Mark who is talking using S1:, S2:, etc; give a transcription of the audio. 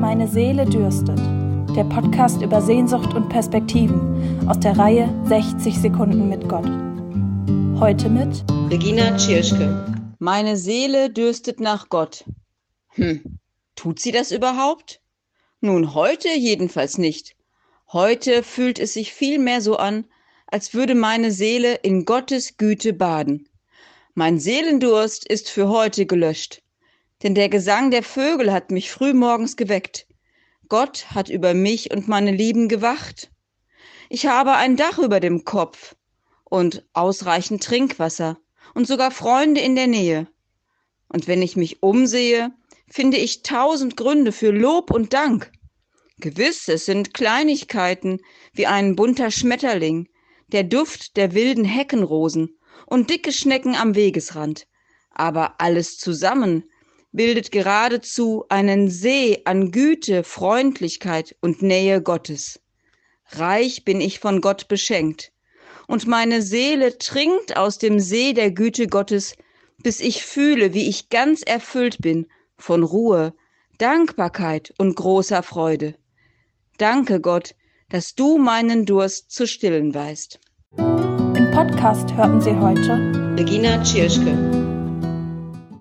S1: Meine Seele dürstet. Der Podcast über Sehnsucht und Perspektiven aus der Reihe 60 Sekunden mit Gott. Heute mit
S2: Regina Tschirschke.
S3: Meine Seele dürstet nach Gott. Hm, tut sie das überhaupt? Nun, heute jedenfalls nicht. Heute fühlt es sich vielmehr so an, als würde meine Seele in Gottes Güte baden. Mein Seelendurst ist für heute gelöscht denn der Gesang der Vögel hat mich frühmorgens geweckt. Gott hat über mich und meine Lieben gewacht. Ich habe ein Dach über dem Kopf und ausreichend Trinkwasser und sogar Freunde in der Nähe. Und wenn ich mich umsehe, finde ich tausend Gründe für Lob und Dank. Gewiss, es sind Kleinigkeiten wie ein bunter Schmetterling, der Duft der wilden Heckenrosen und dicke Schnecken am Wegesrand. Aber alles zusammen bildet geradezu einen See an Güte, Freundlichkeit und Nähe Gottes. Reich bin ich von Gott beschenkt, und meine Seele trinkt aus dem See der Güte Gottes, bis ich fühle, wie ich ganz erfüllt bin von Ruhe, Dankbarkeit und großer Freude. Danke Gott, dass du meinen Durst zu stillen weißt.
S1: Im Podcast hörten Sie heute
S2: Regina Tschirschke.